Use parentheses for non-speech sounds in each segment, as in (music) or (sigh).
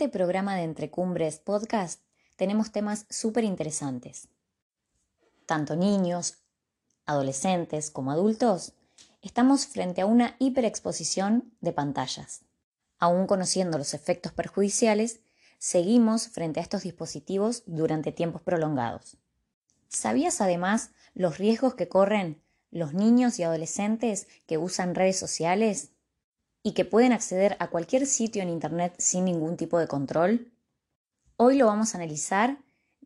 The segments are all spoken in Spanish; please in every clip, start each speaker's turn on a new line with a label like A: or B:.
A: este programa de Entre Cumbres Podcast tenemos temas súper interesantes. Tanto niños, adolescentes como adultos estamos frente a una hiperexposición de pantallas. Aún conociendo los efectos perjudiciales, seguimos frente a estos dispositivos durante tiempos prolongados. ¿Sabías además los riesgos que corren los niños y adolescentes que usan redes sociales y que pueden acceder a cualquier sitio en Internet sin ningún tipo de control? Hoy lo vamos a analizar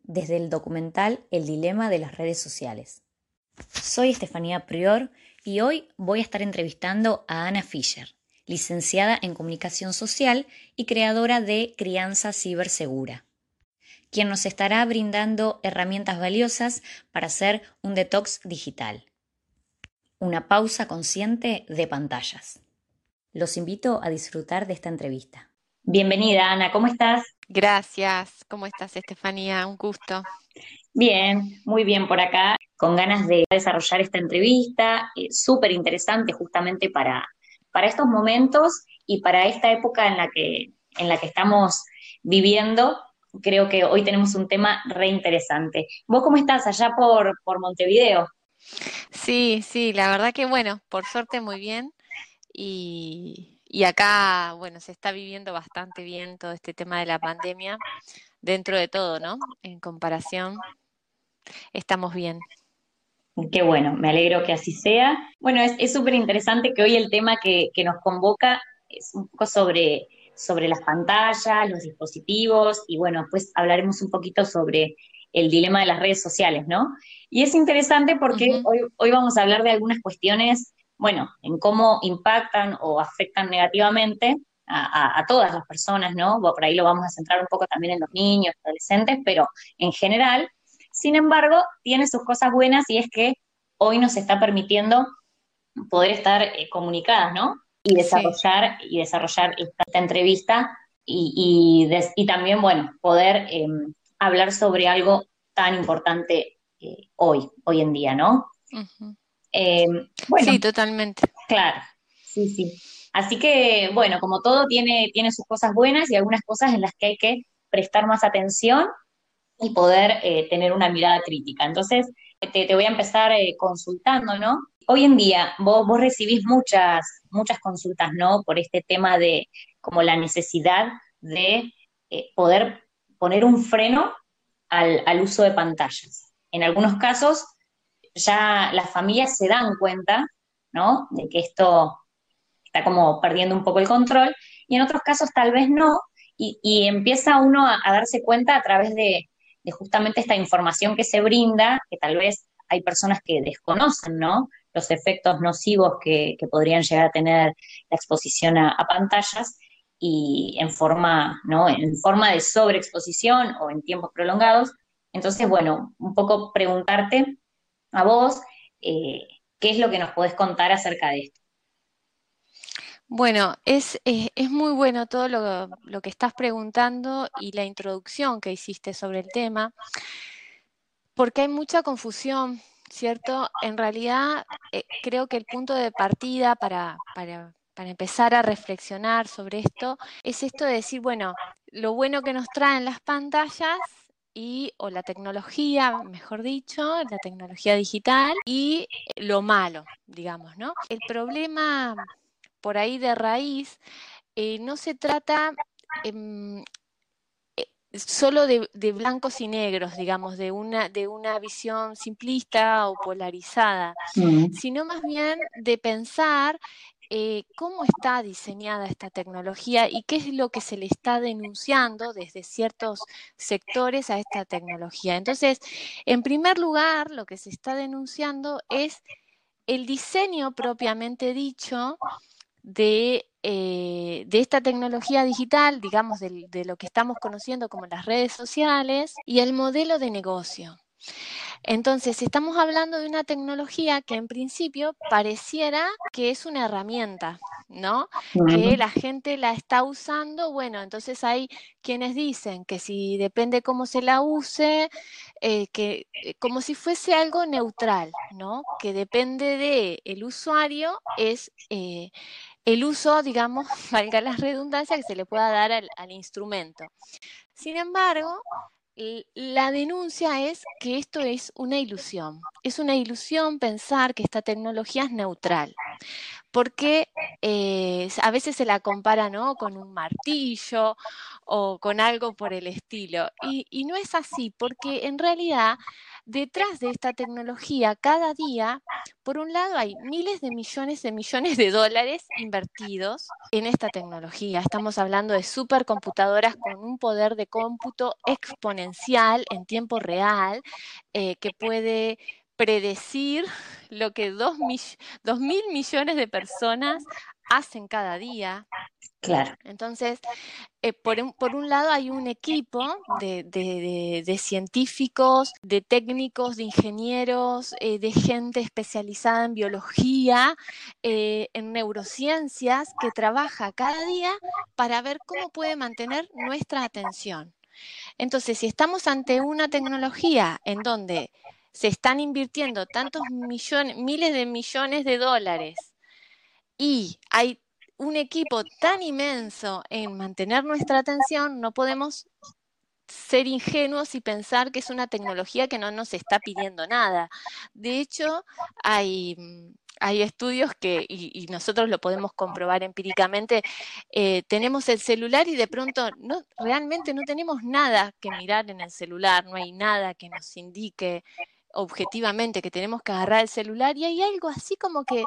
A: desde el documental El dilema de las redes sociales. Soy Estefanía Prior y hoy voy a estar entrevistando a Ana Fischer, licenciada en Comunicación Social y creadora de Crianza Cibersegura, quien nos estará brindando herramientas valiosas para hacer un detox digital. Una pausa consciente de pantallas. Los invito a disfrutar de esta entrevista. Bienvenida, Ana, ¿cómo estás?
B: Gracias, ¿cómo estás, Estefanía? Un gusto.
A: Bien, muy bien por acá con ganas de desarrollar esta entrevista, eh, súper interesante justamente para, para estos momentos y para esta época en la que, en la que estamos viviendo. Creo que hoy tenemos un tema re interesante. ¿Vos cómo estás allá por, por Montevideo?
B: Sí, sí, la verdad que bueno, por suerte muy bien. Y, y acá, bueno, se está viviendo bastante bien todo este tema de la pandemia, dentro de todo, ¿no? En comparación, estamos bien.
A: Qué bueno, me alegro que así sea. Bueno, es súper interesante que hoy el tema que, nos convoca es un poco sobre, sobre las pantallas, los dispositivos y bueno, pues hablaremos un poquito sobre el dilema de las redes sociales, ¿no? Y es interesante porque hoy, hoy vamos a hablar de algunas cuestiones, bueno, en cómo impactan o afectan negativamente a, a, todas las personas, ¿no? Por ahí lo vamos a centrar un poco también en los niños, adolescentes, pero en general sin embargo, tiene sus cosas buenas y es que hoy nos está permitiendo poder estar eh, comunicadas, ¿no? Y desarrollar, y desarrollar esta, entrevista y, también, bueno, poder em, hablar sobre algo tan importante eh, hoy, hoy en día, ¿no?
B: Em, sí, totalmente.
A: Claro, sí, sí. Así que, bueno, como todo tiene, tiene sus cosas buenas y algunas cosas en las que hay que prestar más atención y poder eh, tener una mirada crítica. Entonces, te, voy a empezar eh, consultando, ¿no? Hoy en día vos, vos recibís muchas, muchas consultas, ¿no? Por este tema de como la necesidad de eh, poder poner un freno al, al uso de pantallas. En algunos casos ya las familias se dan cuenta, ¿no? De que esto está como perdiendo un poco el control, y en otros casos tal vez no, y, empieza uno a, darse cuenta a través de, justamente esta información que se brinda, que tal vez hay personas que desconocen, ¿no? Los efectos nocivos que, podrían llegar a tener la exposición a, pantallas y en forma, ¿no? En forma de sobreexposición o en tiempos prolongados. Entonces, bueno, un poco preguntarte a vos, eh, ¿qué es lo que nos podés contar acerca de esto?
B: Bueno, es, es muy bueno todo lo, que estás preguntando y la introducción que hiciste sobre el tema, porque hay mucha confusión, ¿cierto? En realidad, eh, creo que el punto de partida para, para, para empezar a reflexionar sobre esto es esto de decir, bueno, lo bueno que nos traen las pantallas y o la tecnología, mejor dicho, la tecnología digital y lo malo, digamos, ¿no? El problema por ahí de raíz, eh, no se trata em, eh, solo de, blancos y negros, digamos, de una, de una visión simplista o polarizada, mm. sino más bien de pensar eh, cómo está diseñada esta tecnología y qué es lo que se le está denunciando desde ciertos sectores a esta tecnología. Entonces, en primer lugar, lo que se está denunciando es el diseño propiamente dicho eh, de, esta tecnología digital, digamos, de lo que estamos conociendo como las redes sociales y el modelo de negocio. Entonces, estamos hablando de una tecnología que en principio pareciera que es una herramienta, ¿no? Que la gente la está usando. Bueno, entonces hay quienes dicen que si depende cómo se la use, eh, que eh, como si fuese algo neutral, ¿no? Que depende del el usuario, es el uso, digamos, (laughs) valga la redundancia, que se le pueda dar al, al instrumento. Sin embargo, la denuncia es que esto es una ilusión. Es una ilusión pensar que esta tecnología es neutral, porque eh, a veces se la compara ¿no? con un martillo o con algo por el estilo. Y, y no es así, porque en realidad detrás de esta tecnología, cada día, por un lado, hay miles de millones de millones de dólares invertidos en esta tecnología. Estamos hablando de supercomputadoras con un poder de cómputo exponencial en tiempo real eh, que puede predecir lo que dos, dos mil millones de personas hacen cada día.
A: Claro.
B: Entonces, eh, por, un, por, un, lado hay un equipo de, de, de, científicos, de técnicos, de ingenieros, eh, de gente especializada en biología, eh, en neurociencias, que trabaja cada día para ver cómo puede mantener nuestra atención. Entonces, si estamos ante una tecnología en donde se están invirtiendo tantos millones, miles de millones de dólares y hay un equipo tan inmenso en mantener nuestra atención, no podemos ser ingenuos y pensar que es una tecnología que no nos está pidiendo nada. De hecho, hay, hay estudios que, y, nosotros lo podemos comprobar empíricamente, eh, tenemos el celular y de pronto no, realmente no tenemos nada que mirar en el celular, no hay nada que nos indique objetivamente que tenemos que agarrar el celular y hay algo así como que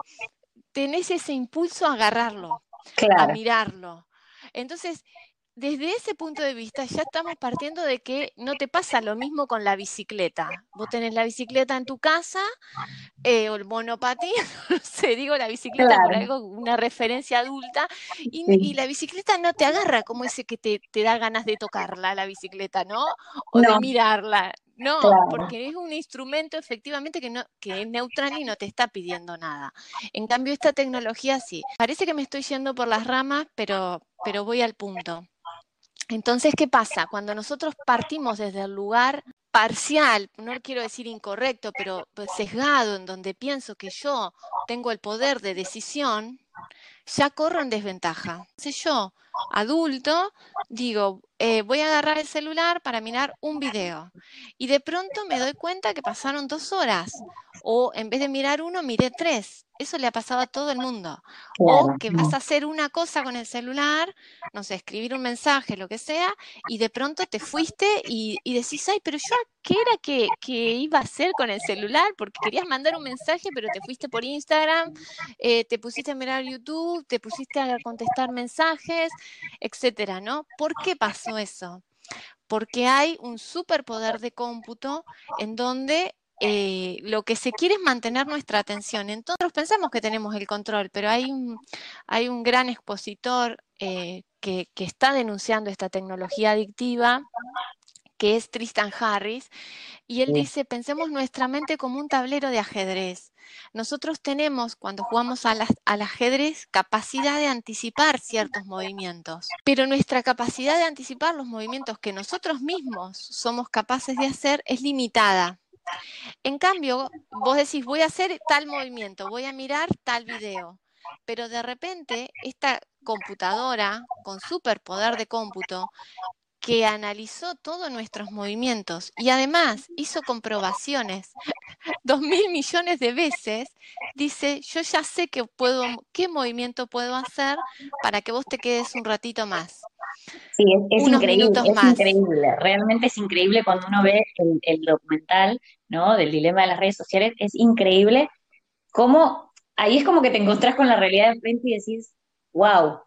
B: tenés ese impulso a agarrarlo, a mirarlo. Entonces, desde ese punto de vista ya estamos partiendo de que no te pasa lo mismo con la bicicleta. Vos tenés la bicicleta en tu casa eh, o el monopatín, (laughs) no sé, digo la bicicleta por algo, una referencia adulta, y, la bicicleta no te agarra como ese que te, da ganas de tocarla, la bicicleta, ¿no? O de mirarla. No, porque es un instrumento efectivamente que, no, que es neutral y no te está pidiendo nada. En cambio, esta tecnología sí. Parece que me estoy yendo por las ramas, pero, pero voy al punto. Entonces, ¿qué pasa? Cuando nosotros partimos desde el lugar parcial, no quiero decir incorrecto, pero sesgado, en donde pienso que yo tengo el poder de decisión, ya corro en desventaja. Si yo, adulto, digo, eh, voy a agarrar el celular para mirar un video y de pronto me doy cuenta que pasaron dos horas o en vez de mirar uno, miré tres. Eso le ha pasado a todo el mundo. o que vas a hacer una cosa con el celular, no sé, escribir un mensaje, lo que sea, y de pronto te fuiste y, decís, ay, pero yo, ¿qué era que, iba a hacer con el celular? Porque querías mandar un mensaje, pero te fuiste por Instagram, eh, te pusiste a mirar YouTube, te pusiste a contestar mensajes, etcétera, ¿no? ¿Por qué pasó eso? Porque hay un superpoder de cómputo en donde eh, lo que se quiere es mantener nuestra atención. Entonces pensamos que tenemos el control, pero hay un, hay un gran expositor eh, que, que, está denunciando esta tecnología adictiva que es Tristan Harris, y él dice, pensemos nuestra mente como un tablero de ajedrez. Nosotros tenemos, cuando jugamos al ajedrez, capacidad de anticipar ciertos movimientos, pero nuestra capacidad de anticipar los movimientos que nosotros mismos somos capaces de hacer es limitada. En cambio, vos decís, voy a hacer tal movimiento, voy a mirar tal video, pero de repente esta computadora con superpoder de cómputo que analizó todos nuestros movimientos y además hizo comprobaciones (laughs) dos mil millones de veces, dice, yo ya sé que puedo, qué movimiento puedo hacer para que vos te quedes un ratito más.
A: Sí, es, increíble, es increíble, realmente es increíble cuando uno ve el, documental, ¿no? Del dilema de las redes sociales, es increíble cómo ahí es como que te encontrás con la realidad de frente y decís, wow.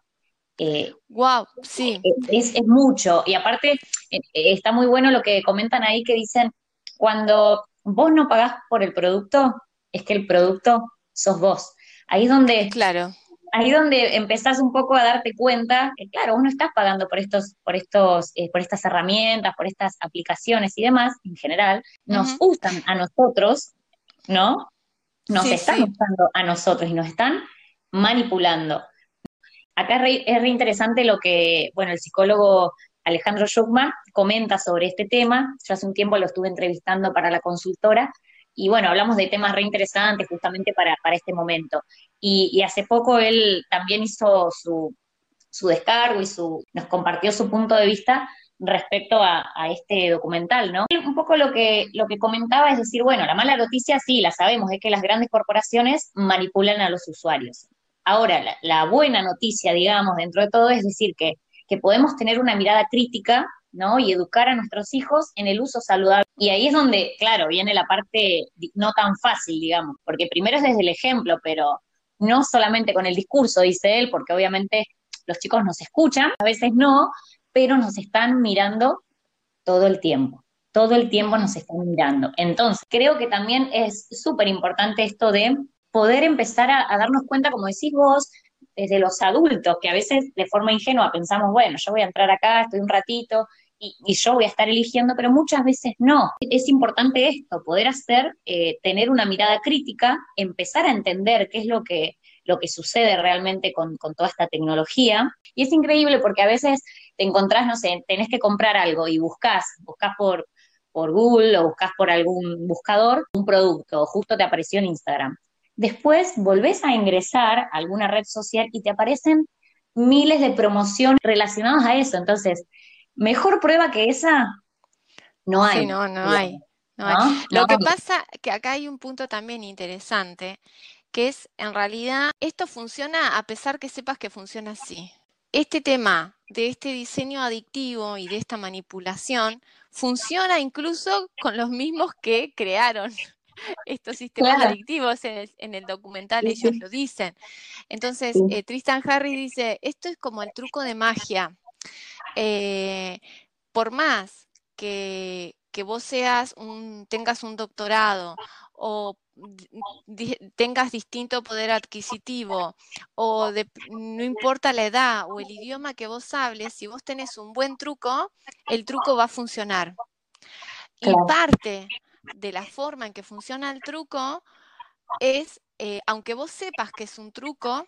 B: Wow, eh, sí.
A: Es, es, mucho. Y aparte, eh, está muy bueno lo que comentan ahí que dicen, cuando vos no pagás por el producto, es que el producto sos vos. Ahí es donde
B: claro
A: ahí donde empezás un poco a darte cuenta que, claro, uno está pagando por estos, por estos, eh, por estas herramientas, por estas aplicaciones y demás, en general, nos gustan a nosotros, ¿no? Nos están usando a nosotros y nos están manipulando. Acá es re, interesante lo que, bueno, el psicólogo Alejandro Schuckman comenta sobre este tema. Yo hace un tiempo lo estuve entrevistando para la consultora y bueno, hablamos de temas re interesantes justamente para, para este momento. Y, hace poco él también hizo su, su descargo y su, nos compartió su punto de vista respecto a, este documental, ¿no? Un poco lo que, lo que comentaba es decir, bueno, la mala noticia sí, la sabemos, es que las grandes corporaciones manipulan a los usuarios. Ahora, la, buena noticia, digamos, dentro de todo es decir que, que podemos tener una mirada crítica, ¿no? Y educar a nuestros hijos en el uso saludable. Y ahí es donde, claro, viene la parte no tan fácil, digamos, porque primero es desde el ejemplo, pero no solamente con el discurso, dice él, porque obviamente los chicos nos escuchan, a veces no, pero nos están mirando todo el tiempo. Todo el tiempo nos están mirando. Entonces, creo que también es súper importante esto de poder empezar a, darnos cuenta, como decís vos, desde los adultos, que a veces de forma ingenua pensamos, bueno, yo voy a entrar acá, estoy un ratito y, yo voy a estar eligiendo, pero muchas veces no. Es importante esto, poder hacer, eh, tener una mirada crítica, empezar a entender qué es lo que, lo que sucede realmente con, con toda esta tecnología. Y es increíble porque a veces te encontrás, no sé, tenés que comprar algo y buscas, buscas por, por Google o buscas por algún buscador un producto, justo te apareció en Instagram. Después volvés a ingresar a alguna red social y te aparecen miles de promociones relacionadas a eso. Entonces, mejor prueba que esa no hay.
B: Sí, no, no hay. Lo que pasa que acá hay un punto también interesante, que es en realidad esto funciona a pesar que sepas que funciona así. Este tema de este diseño adictivo y de esta manipulación funciona incluso con los mismos que crearon estos sistemas adictivos en el, documental, ellos lo dicen. Entonces, eh, Tristan Harris dice, esto es como el truco de magia. Eh, por más que, que vos seas un, tengas un doctorado o tengas distinto poder adquisitivo o no importa la edad o el idioma que vos hables, si vos tenés un buen truco, el truco va a funcionar. Y parte de la forma en que funciona el truco es, eh, aunque vos sepas que es un truco,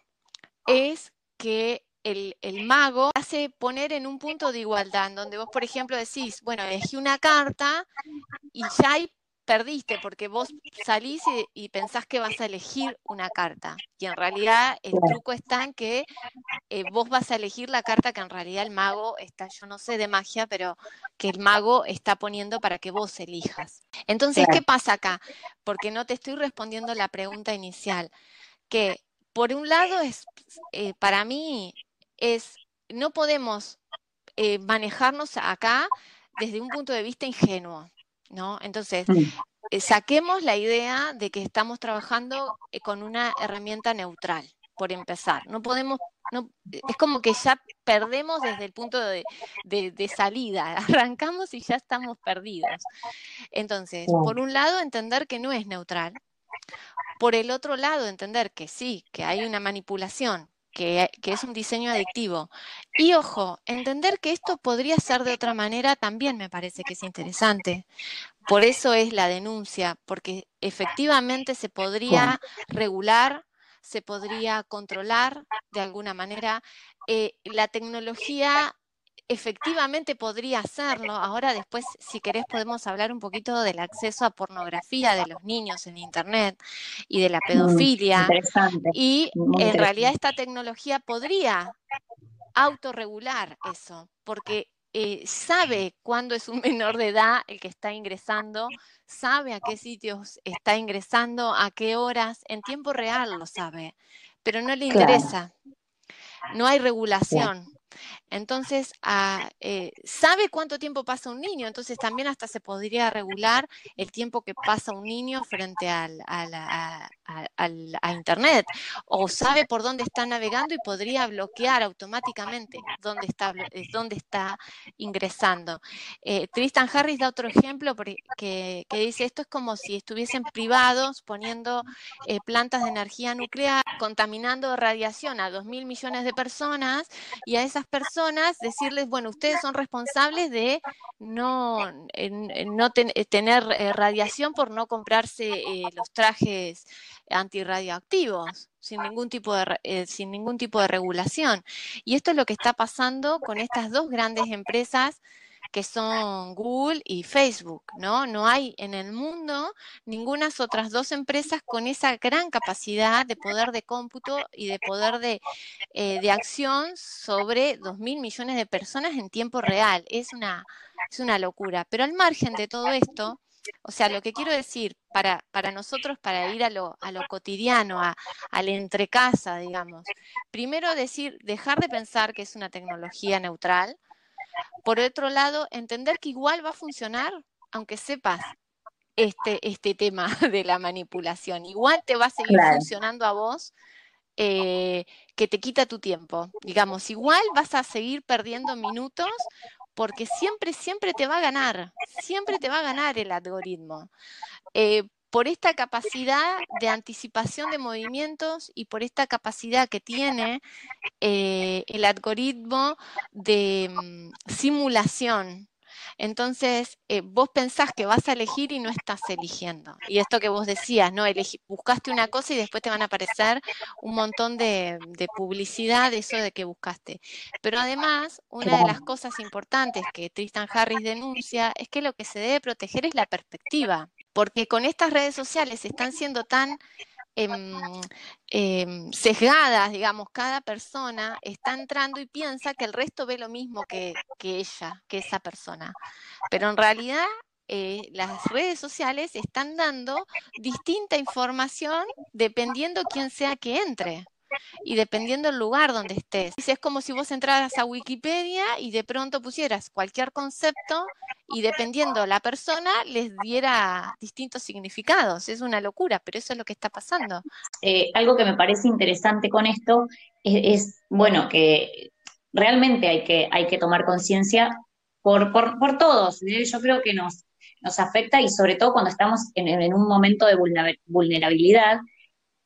B: es que el, el, mago hace poner en un punto de igualdad, en donde vos, por ejemplo, decís, bueno, elegí una carta y ya hay perdiste porque vos salís y, pensás que vas a elegir una carta. Y en realidad el truco está en que eh, vos vas a elegir la carta que en realidad el mago está, yo no sé de magia, pero que el mago está poniendo para que vos elijas. Entonces, ¿qué pasa acá? Porque no te estoy respondiendo la pregunta inicial. Que por un lado es, eh, para mí, es, no podemos eh, manejarnos acá desde un punto de vista ingenuo. ¿No? Entonces, mm. eh, saquemos la idea de que estamos trabajando eh, con una herramienta neutral, por empezar. No podemos, no, es como que ya perdemos desde el punto de, salida, (laughs) arrancamos y ya estamos perdidos. Entonces, por un lado, entender que no es neutral. Por el otro lado, entender que sí, que hay una manipulación, que, es un diseño adictivo. Y ojo, entender que esto podría ser de otra manera también me parece que es interesante. Por eso es la denuncia, porque efectivamente se podría regular, se podría controlar de alguna manera. Eh, la tecnología efectivamente podría hacerlo. Ahora después, si querés, podemos hablar un poquito del acceso a pornografía de los niños en Internet y de la pedofilia. y en realidad esta tecnología podría autorregular eso, porque eh, sabe cuándo es un (laughs) menor de edad el que está ingresando, sabe a qué sitios está ingresando, a qué horas, en tiempo real lo sabe, pero no le interesa. No hay regulación. Entonces, ah, eh, sabe cuánto tiempo pasa un niño, entonces también hasta se podría regular el tiempo que pasa un niño frente al, a, Internet, o sabe por dónde está navegando y podría bloquear automáticamente dónde está, eh, ingresando. Eh, Tristan Harris da otro ejemplo que, que, dice, esto es como si estuviesen privados poniendo plantas de energía nuclear, contaminando radiación a dos mil millones de personas y a esas personas decirles, bueno, ustedes son responsables de no, no eh, tener eh, radiación por no comprarse eh, los trajes antirradioactivos sin ningún tipo de sin ningún tipo de regulación. Y esto es lo que está pasando con estas dos grandes empresas que son Google y Facebook, ¿no? No hay en el mundo ninguna otras dos empresas con esa gran capacidad de poder de cómputo y de poder de, eh, de acción sobre 2 mil millones de personas en tiempo real. Es una, es una locura. Pero al margen de todo esto, o sea, lo que quiero decir para, para nosotros, para ir a lo, a lo cotidiano, a, al entrecasa, digamos, primero decir, dejar de pensar que es una tecnología neutral. Por otro lado, entender que igual va a funcionar aunque sepas este, este tema (laughs) de la manipulación. Igual te va a seguir funcionando a vos eh, que te quita tu tiempo. Digamos, igual vas a seguir perdiendo minutos porque siempre, siempre te va a ganar, siempre te va a ganar el algoritmo. Eh, por esta capacidad de anticipación de movimientos y por esta capacidad que tiene eh, el algoritmo de mm, simulación entonces, eh, vos pensás que vas a elegir y no estás eligiendo. Y esto que vos decías, ¿no? buscaste una cosa y después te van a aparecer un montón de, de publicidad de eso de que buscaste. Pero además, una de las cosas importantes que Tristan Harris denuncia es que lo que se debe proteger es la perspectiva. Porque con estas redes sociales están siendo tan em, sesgadas, digamos, cada persona está entrando y piensa que el resto ve lo mismo que, ella, que esa persona. Pero en realidad eh, las redes sociales están dando distinta información dependiendo quién sea que entre y dependiendo del lugar donde estés. Es como si vos entraras a Wikipedia y de pronto pusieras cualquier concepto y dependiendo la persona les diera distintos significados. Es una locura, pero eso es lo que está pasando.
A: Eh, algo que me parece interesante con esto es, bueno, que realmente hay que, hay que tomar conciencia por, por, todos. ¿eh? Yo creo que nos, nos afecta y sobre todo cuando estamos en un momento de vulnerabilidad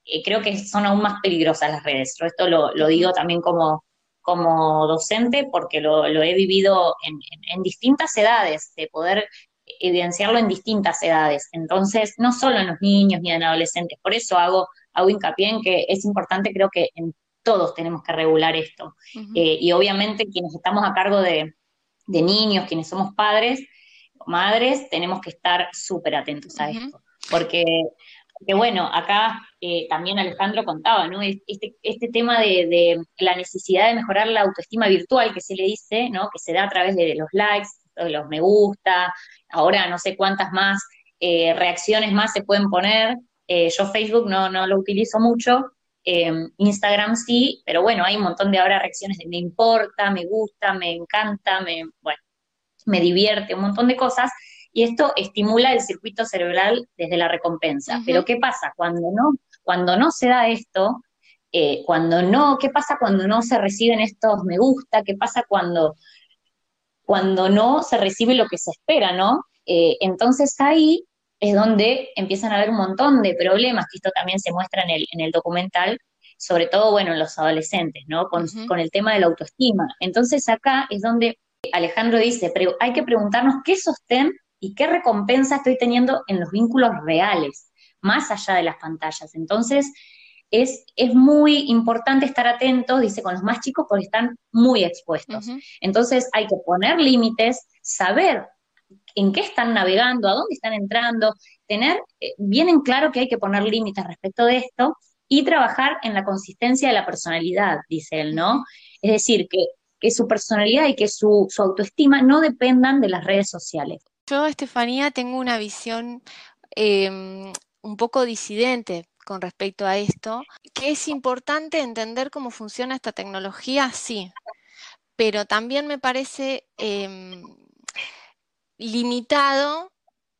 A: eh, creo que son aún más peligrosas las redes. esto lo, digo también como, como docente porque lo, he vivido en, distintas edades, de poder evidenciarlo en distintas edades. Entonces, no solo en los niños ni en adolescentes. Por eso hago, hago hincapié en que es importante, creo que en todos tenemos que regular esto. Eh, y obviamente quienes estamos a cargo de, de niños, quienes somos padres o madres, tenemos que estar súper atentos a esto. Porque que bueno, acá eh, también Alejandro contaba, ¿no? Este, este tema de, la necesidad de mejorar la autoestima virtual que se le dice, ¿no? Que se da a través de los likes, de los me gusta, ahora no sé cuántas más eh, reacciones más se pueden poner. Eh, yo Facebook no, no lo utilizo mucho, Instagram sí, pero bueno, hay un montón de ahora reacciones de me importa, me gusta, me encanta, me, bueno, me divierte, un montón de cosas y esto estimula el circuito cerebral desde la recompensa. Pero ¿qué pasa cuando no, cuando no se da esto? Eh, cuando no, ¿qué pasa cuando no se reciben estos me gusta? ¿Qué pasa cuando, cuando no se recibe lo que se espera, no? Eh, entonces ahí es donde empiezan a haber un montón de problemas, que esto también se muestra en el, en el documental, sobre todo, bueno, en los adolescentes, ¿no? Con, con el tema de la autoestima. Entonces acá es donde Alejandro dice, pero hay que preguntarnos qué sostén y qué recompensa estoy teniendo en los vínculos reales, más allá de las pantallas. Entonces, es, es muy importante estar atentos, dice, con los más chicos porque están muy expuestos. Entonces, hay que poner límites, saber en qué están navegando, a dónde están entrando, tener eh, bien en claro que hay que poner límites respecto de esto y trabajar en la consistencia de la personalidad, dice él, ¿no? Es decir, que, que su personalidad y que su, su autoestima no dependan de las redes sociales.
B: Yo, Estefanía, tengo una visión em, un poco disidente con respecto a esto, que es importante entender cómo funciona esta tecnología, sí, pero también me parece em, limitado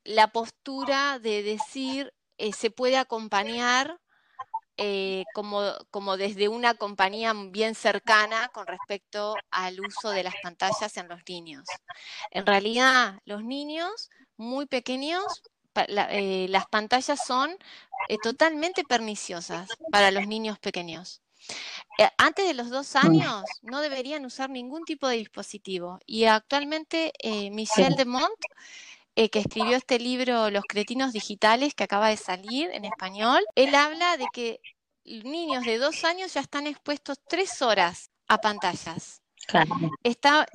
B: la postura de decir eh, se puede acompañar eh, como, como desde una compañía bien cercana con respecto al uso de las pantallas en los niños. En realidad, los niños muy pequeños, eh, las pantallas son eh, totalmente perniciosas para los niños pequeños. antes de los dos años no deberían usar ningún tipo de dispositivo y actualmente Michel de Mont que escribió este libro Los cretinos digitales, que acaba de salir en español, él habla de que niños de dos años ya están expuestos tres horas a pantallas. Está,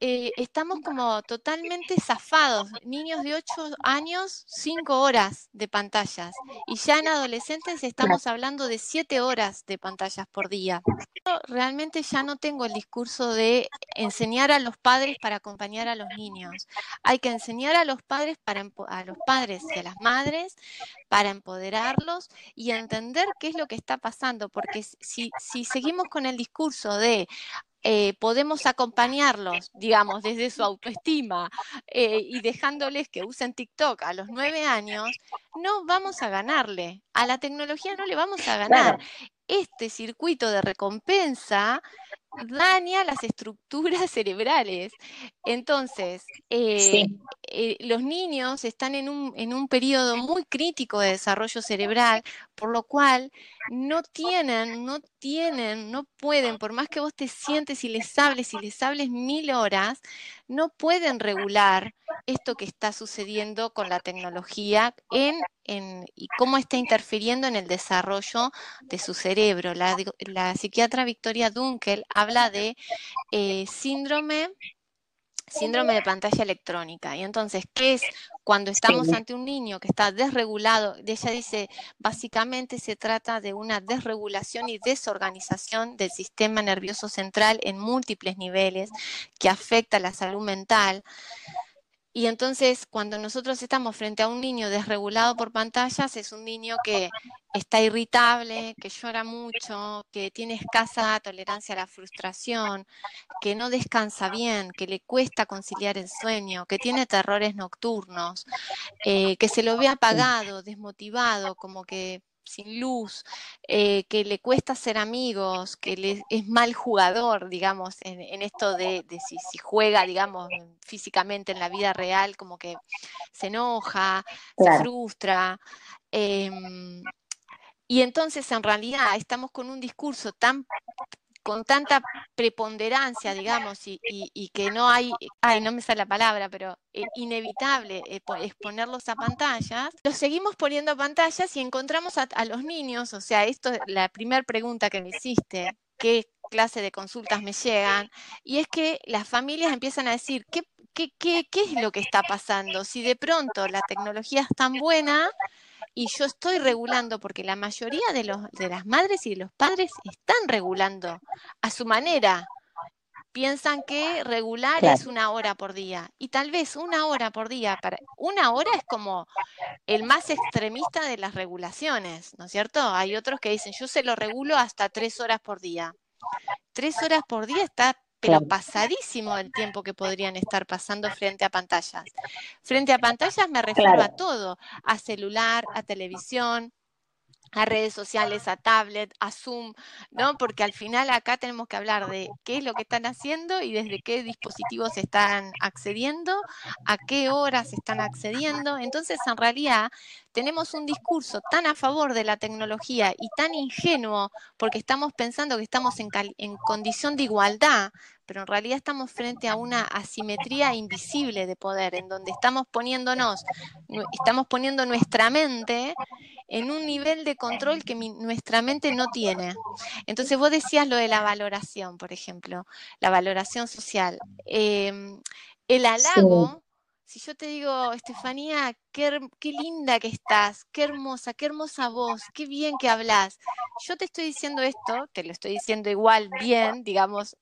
B: eh, estamos como totalmente zafados. Niños de 8 años, 5 horas de pantallas. Y ya en adolescentes estamos hablando de 7 horas de pantallas por día. Realmente ya no tengo el discurso de enseñar a los padres para acompañar a los niños. Hay que enseñar a los padres para a los padres y a las madres para empoderarlos y entender qué es lo que está pasando, porque si, si seguimos con el discurso de eh, podemos acompañarlos, digamos, desde su autoestima eh, y dejándoles que usen TikTok a los nueve años, no vamos a ganarle. A la tecnología no le vamos a ganar. Este circuito de recompensa daña las estructuras (laughs) cerebrales. Entonces, eh, eh, los niños están en un, en un periodo muy crítico de desarrollo cerebral, por lo cual no tienen, no tienen, no pueden, por más que vos te sientes y les hables y les hables mil horas, no pueden regular esto que está sucediendo con la tecnología en, en, y cómo está interfiriendo en el desarrollo de su cerebro. La, psiquiatra Victoria Dunkel habla de eh, síndrome síndrome de pantalla electrónica. Y entonces, ¿qué es cuando estamos ante un niño que está desregulado? Ella dice, básicamente se trata de una desregulación y desorganización del sistema nervioso central en múltiples niveles que afecta a la salud mental. Y entonces, cuando nosotros estamos frente a un niño desregulado por pantallas, es un niño que está irritable, que llora mucho, que tiene escasa tolerancia a la frustración, que no descansa bien, que le cuesta conciliar el sueño, que tiene terrores nocturnos, eh, que se lo ve apagado, desmotivado, como que sin luz, eh, que le cuesta ser amigos, que le, es mal jugador, digamos, en, esto de, si, juega, digamos, físicamente en la vida real, como que se enoja, se frustra. Em, y entonces en realidad estamos con un discurso tan con tanta preponderancia, digamos, y, que no hay, ay, no me sale la palabra, pero eh, inevitable eh, exponerlos a pantallas, los seguimos poniendo a pantallas y encontramos a, los niños, o sea, esto es la primera pregunta que me hiciste, ¿qué clase de consultas me llegan? Y es que las familias empiezan a decir, ¿qué, qué, qué, qué es lo que está pasando? Si de pronto la tecnología es tan buena, y yo estoy regulando porque la mayoría de, los, de las madres y de los padres están regulando a su manera. Piensan que regular es una hora por día y tal vez una hora por día, para, una hora es como el más extremista de las regulaciones, ¿no es cierto? Hay otros que dicen yo se lo regulo hasta tres horas por día. Tres horas por día está pero pasadísimo el tiempo que podrían estar pasando frente a pantallas. Frente a pantallas me refiero a todo, a celular, a televisión, a redes sociales, a tablet, a Zoom, ¿no? Porque al final acá tenemos que hablar de qué es lo que están haciendo y desde qué dispositivos están accediendo, a qué horas están accediendo. Entonces, en realidad, tenemos un discurso tan a favor de la tecnología y tan ingenuo porque estamos pensando que estamos en, en condición de igualdad, pero en realidad estamos frente a una asimetría invisible de poder, en donde estamos poniéndonos, estamos poniendo nuestra mente en un nivel de control que nuestra mente no tiene. Entonces vos decías lo de la valoración, por ejemplo, la valoración social. Em, el halago, si yo te digo, Estefanía, qué, linda que estás, qué hermosa, qué hermosa voz, qué bien que hablas. Yo te estoy diciendo esto, te lo estoy diciendo igual bien, digamos,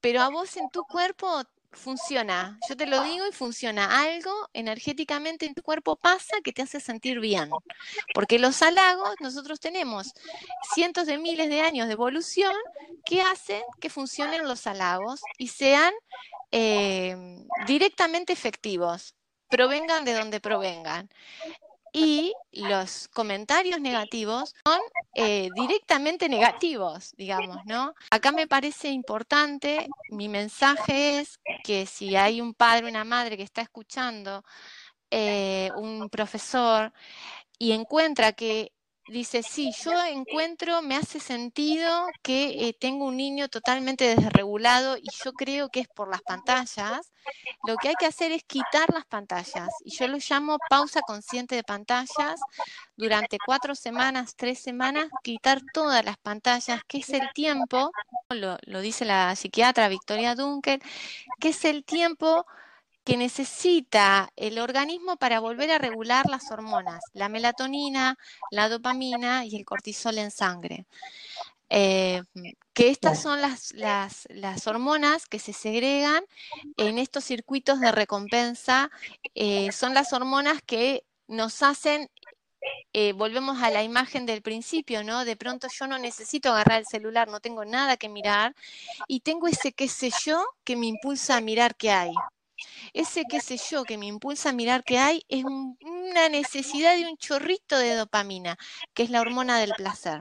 B: pero a vos en tu cuerpo funciona, yo te lo digo y funciona. Algo energéticamente en tu cuerpo pasa que te hace sentir bien. Porque los halagos, nosotros tenemos cientos de miles de años de evolución que hacen que funcionen los halagos y sean eh, directamente efectivos, provengan de donde provengan y los comentarios negativos son eh, directamente negativos, digamos, ¿no? Acá me parece importante, mi mensaje es que si hay un padre, una madre que está escuchando, eh, un profesor, y encuentra que dice, sí, yo encuentro, me hace sentido que eh, tengo un niño totalmente desregulado y yo creo que es por las pantallas. Lo que hay que hacer es quitar las pantallas y yo lo llamo pausa consciente de pantallas. Durante cuatro semanas, tres semanas, quitar todas las pantallas, que es el tiempo, lo, lo dice la psiquiatra Victoria Dunkel, que es el tiempo que necesita el organismo para volver a regular las hormonas, la melatonina, la dopamina y el cortisol en sangre. Eh, que estas son las, las, hormonas que se segregan en estos circuitos de recompensa, eh, son las hormonas que nos hacen, eh, volvemos a la imagen del principio, ¿no? De pronto yo no necesito agarrar el celular, no tengo nada que mirar y tengo ese qué sé yo que me impulsa a mirar qué hay. Ese qué sé yo que me impulsa a mirar qué hay es una necesidad de un chorrito de dopamina, que es la hormona del placer.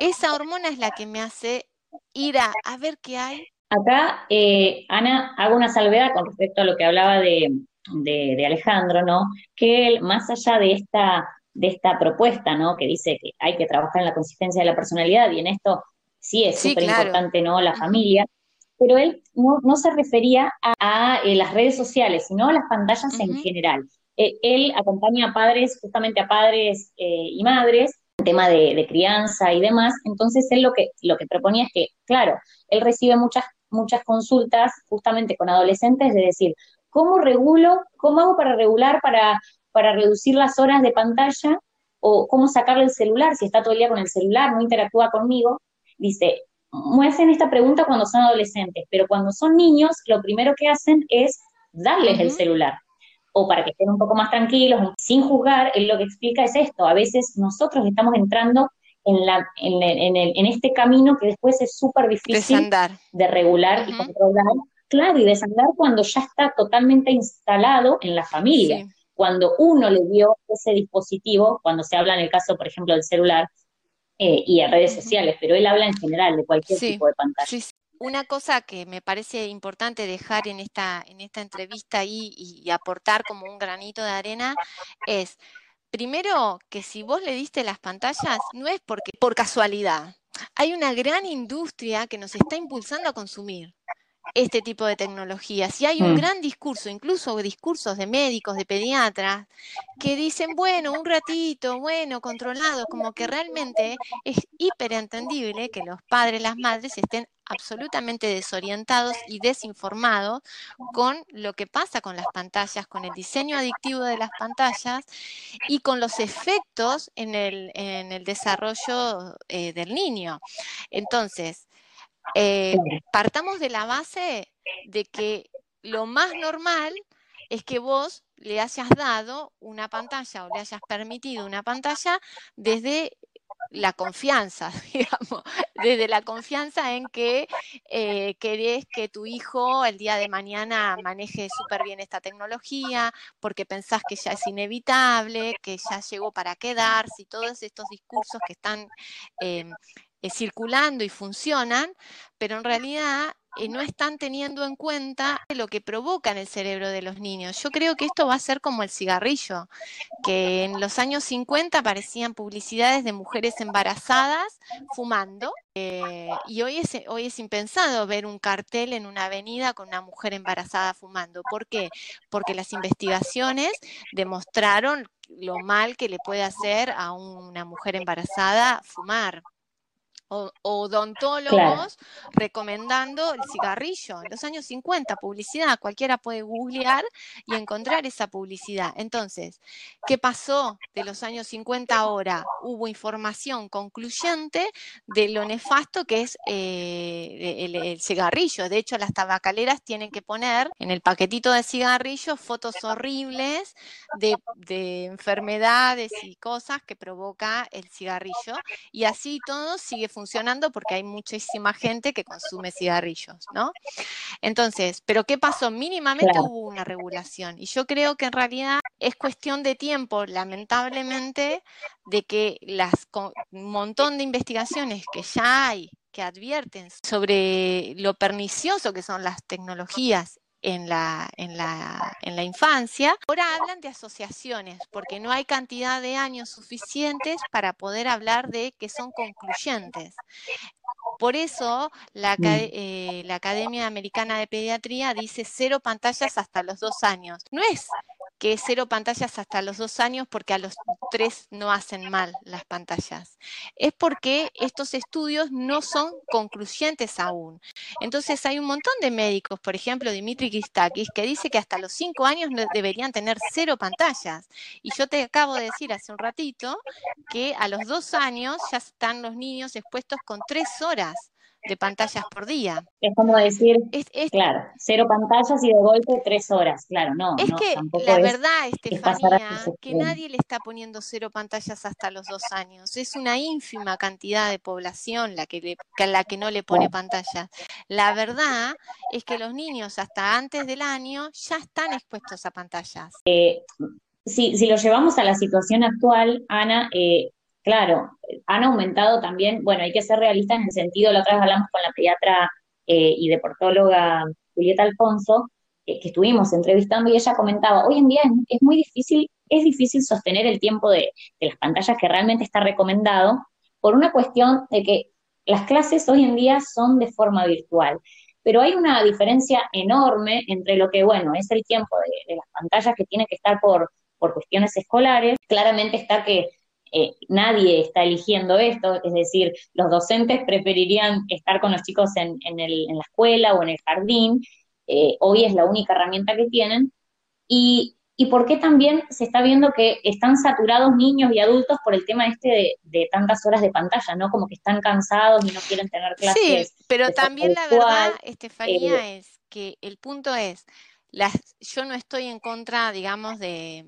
B: Esa hormona es la que me hace ir a, ver qué hay.
A: Acá, eh, Ana, hago una salvedad con respecto a lo que hablaba de, Alejandro, ¿no? Que él, más allá de esta, de esta propuesta, ¿no? Que dice que hay que trabajar en la consistencia de la personalidad y en esto sí es súper importante, ¿no? La familia pero él no, se refería a, eh, las redes sociales, sino a las pantallas en general. Eh, él acompaña a padres, justamente a padres eh, y madres, en tema de, crianza y demás, entonces él lo que, lo que proponía es que, claro, él recibe muchas, muchas consultas justamente con adolescentes de decir, ¿cómo regulo, cómo hago para regular, para, para reducir las horas de pantalla? o cómo sacarle el celular, si está todo el día con el celular, no interactúa conmigo, dice, muestren esta pregunta cuando son adolescentes, pero cuando son niños, lo primero que hacen es darles el celular. O para que estén un poco más tranquilos, sin juzgar, él lo que explica es esto. A veces nosotros estamos entrando en, la, en, este camino que después es súper difícil de regular y controlar. Claro, y desandar cuando ya está totalmente instalado en la familia. Cuando uno le dio ese dispositivo, cuando se habla en el caso, por ejemplo, del celular, eh, y en redes sociales, pero él habla en general de cualquier tipo de pantalla.
B: Una cosa que me parece importante dejar en esta, en esta entrevista y, y aportar como un granito de arena es, primero, que si vos le diste las pantallas, no es porque por casualidad. Hay una gran industria que nos está impulsando a consumir este tipo de tecnologías. Y hay un mm. gran discurso, incluso discursos de médicos, de pediatras, que dicen, bueno, un ratito, bueno, controlado, como que realmente es hiperentendible que los padres, las madres estén absolutamente desorientados y desinformados con lo que pasa con las pantallas, con el diseño adictivo de las pantallas y con los efectos en el, en el desarrollo eh, del niño. Entonces, eh, partamos de la base de que lo más normal es que vos le hayas dado una pantalla o le hayas permitido una pantalla desde la confianza, (laughs) digamos, desde la confianza en que eh, querés que tu hijo el día de mañana maneje súper bien esta tecnología, porque pensás que ya es inevitable, que ya llegó para quedarse y todos estos discursos que están em, eh, circulando y funcionan, pero en realidad eh, no están teniendo en cuenta lo que provoca en el cerebro de los niños. Yo creo que esto va a ser como el cigarrillo, que en los años 50 aparecían publicidades de mujeres embarazadas fumando, eh, y hoy es, hoy es impensado ver un cartel en una avenida con una mujer embarazada fumando. ¿Por qué? Porque las investigaciones demostraron lo mal que le puede hacer a una mujer embarazada fumar o, odontólogos recomendando el cigarrillo. En los años 50, publicidad, cualquiera puede googlear y encontrar esa publicidad. Entonces, ¿qué pasó de los años 50 ahora? Hubo información concluyente de lo nefasto que es eh, el, cigarrillo. De hecho, las tabacaleras tienen que poner en el paquetito de cigarrillos fotos horribles de, de enfermedades y cosas que provoca el cigarrillo. Y así todo sigue funcionando funcionando porque hay muchísima gente que consume cigarrillos, ¿no? Entonces, ¿pero qué pasó? Mínimamente hubo una regulación y yo creo que en realidad es cuestión de tiempo, lamentablemente, de que las un montón de investigaciones que ya hay que advierten sobre lo pernicioso que son las tecnologías en la, en, la, en la infancia. Ahora hablan de asociaciones, porque no hay cantidad de años suficientes para poder hablar de que son concluyentes. Por eso la, mm. eh, la, Academia Americana de Pediatría dice cero pantallas hasta los dos años. No es que cero pantallas hasta los dos años porque a los tres no hacen mal las pantallas. Es porque estos estudios no son concluyentes aún. Entonces hay un montón de médicos, por ejemplo, Dimitri Kistakis, que dice que hasta los cinco años deberían tener cero pantallas. Y yo te acabo de decir hace un ratito que a los dos años ya están los niños expuestos con tres horas de pantallas por día.
A: Es como decir, claro, cero pantallas y de golpe tres horas, claro, no.
B: Es que la verdad, Estefanía, que nadie le está poniendo cero pantallas hasta los dos años. Es una ínfima cantidad de población la que, la que no le pone pantallas. La verdad es que los niños hasta antes del año ya están expuestos a pantallas.
A: Eh, si, si lo llevamos a la situación actual, Ana, eh, Claro, han aumentado también, bueno, hay que ser realistas en el sentido, la otra vez hablamos con la pediatra eh, y deportóloga Julieta Alfonso, eh, que estuvimos entrevistando y ella comentaba, hoy en día es, muy difícil, es difícil sostener el tiempo de, las pantallas que realmente está recomendado por una cuestión de que las clases hoy en día son de forma virtual. Pero hay una diferencia enorme entre lo que, bueno, es el tiempo de, de las pantallas que tiene que estar por, por cuestiones escolares. Claramente está que eh, nadie está eligiendo esto, es decir, los docentes preferirían estar con los chicos en, la escuela o en el jardín, eh, hoy es la única herramienta que tienen, y, por qué también se está viendo que están saturados niños y adultos por el tema este de, tantas horas de pantalla, ¿no? Como que están cansados y no quieren tener clases.
B: Sí, pero también la verdad, Estefanía, eh, es que el punto es, las, yo no estoy en contra, digamos, de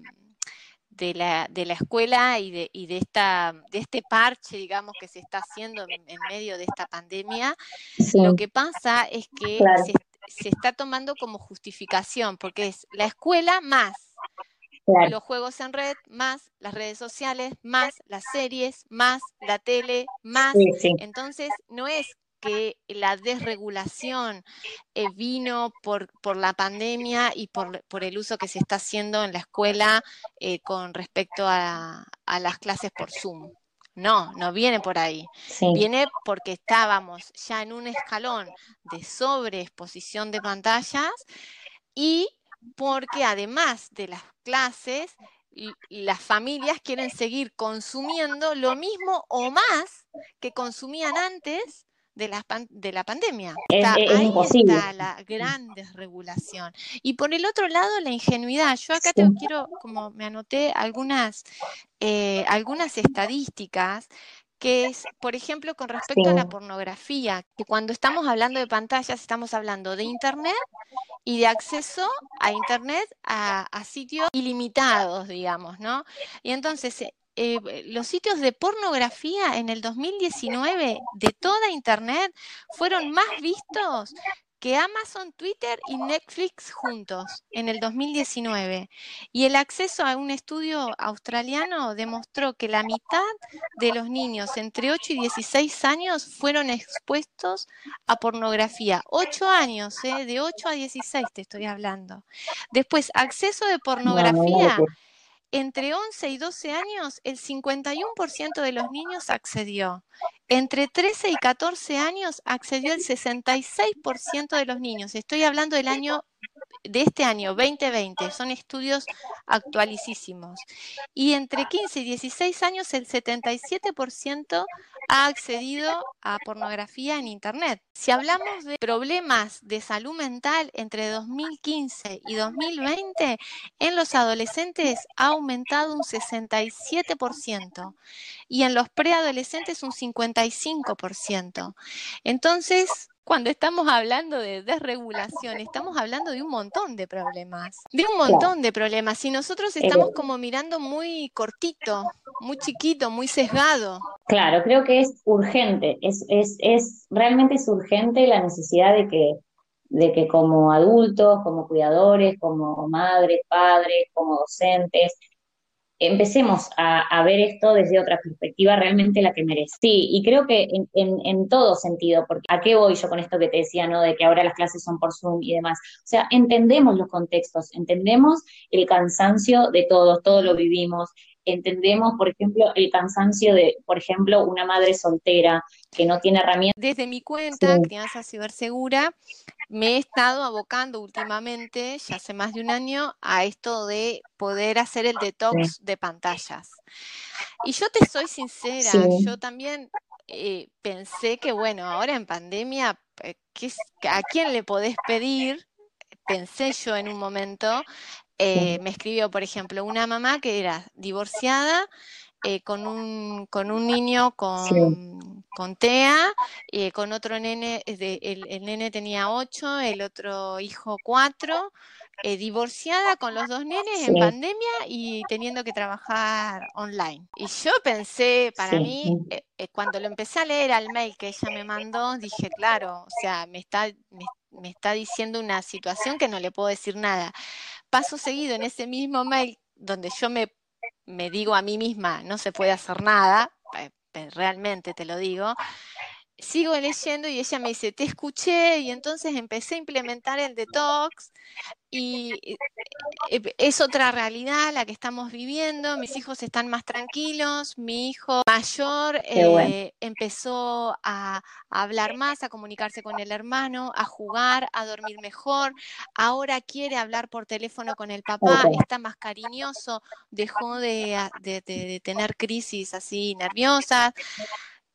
B: de la, de la escuela y de, y de, esta, de este parche, digamos, que se está haciendo en, medio de esta pandemia, lo que pasa es que se, está tomando como justificación, porque es la escuela más los juegos en red, más las redes sociales, más las series, más la tele, más. Entonces, no es que la desregulación eh, vino por, por, la pandemia y por, por, el uso que se está haciendo en la escuela eh, con respecto a, las clases por Zoom. No, no viene por ahí. Viene porque estábamos ya en un escalón de sobreexposición de pantallas y porque además de las clases, las familias quieren seguir consumiendo lo mismo o más que consumían antes de la, de la pandemia. Está, ahí está la gran desregulación. Y por el otro lado, la ingenuidad. Yo acá te quiero, como me anoté algunas, eh, algunas estadísticas que es, por ejemplo, con respecto a la pornografía, que cuando estamos hablando de pantallas estamos hablando de Internet y de acceso a Internet a, a sitios ilimitados, digamos, ¿no? Y entonces, eh, los sitios de pornografía en el 2019 de toda Internet fueron más vistos que Amazon, Twitter y Netflix juntos en el 2019. Y el acceso a un estudio australiano demostró que la mitad de los niños entre 8 y 16 años fueron expuestos a pornografía. 8 años, ¿eh? de 8 a 16 te estoy hablando. Después, acceso de pornografía. Entre 11 y 12 años, el 51% de los niños accedió. Entre 13 y 14 años accedió el 66% de los niños. Estoy hablando del año de este año 2020, son estudios actualicísimos. Y entre 15 y 16 años el 77% ha accedido a pornografía en Internet. Si hablamos de problemas de salud mental entre 2015 y 2020, en los adolescentes ha aumentado un 67% y en los preadolescentes un 55%. Entonces, cuando estamos hablando de desregulación, estamos hablando de un montón de problemas, de un montón de problemas. Y nosotros estamos como mirando muy cortito, muy chiquito, muy sesgado.
A: Claro, creo que es urgente, es, es, es realmente es urgente la necesidad de que, de que como adultos, como cuidadores, como madres, padres, como docentes, empecemos a, ver esto desde otra perspectiva realmente la que merece. Sí, y creo que en, todo sentido, porque ¿a qué voy yo con esto que te decía, no? De que ahora las clases son por Zoom y demás. O sea, entendemos los contextos, entendemos el cansancio de todos, todos lo vivimos, entendemos, por ejemplo, el cansancio de, por ejemplo, una madre soltera que no tiene herramientas.
B: Desde mi cuenta, Crianza Cibersegura, me he estado abocando últimamente, ya hace más de un año, a esto de poder hacer el detox de pantallas. Y yo te soy sincera, yo también eh, pensé que, bueno, ahora en pandemia, eh, ¿a quién le podés pedir? Pensé yo en un momento, eh, me escribió, por ejemplo, una mamá que era divorciada eh, con, un, con un niño con, con TEA, eh, con otro nene, el, el, nene tenía ocho, el otro hijo cuatro, divorciada con los dos nenes en pandemia y teniendo que trabajar online. Y yo pensé, para mí, cuando lo empecé a leer al mail que ella me mandó, dije, claro, o sea, me está, me, me está diciendo una situación que no le puedo decir nada. Paso seguido en ese mismo mail donde yo me, me digo a mí misma, no se puede hacer nada, eh, realmente te lo digo, sigo leyendo y ella me dice, te escuché y entonces empecé a implementar el detox y eh, eh, es otra realidad la que estamos viviendo, mis hijos están más tranquilos, mi hijo mayor eh, empezó a, hablar más, a comunicarse con el hermano, a jugar, a dormir mejor, ahora quiere hablar por teléfono con el papá, está más cariñoso, dejó de, de tener crisis así nerviosas.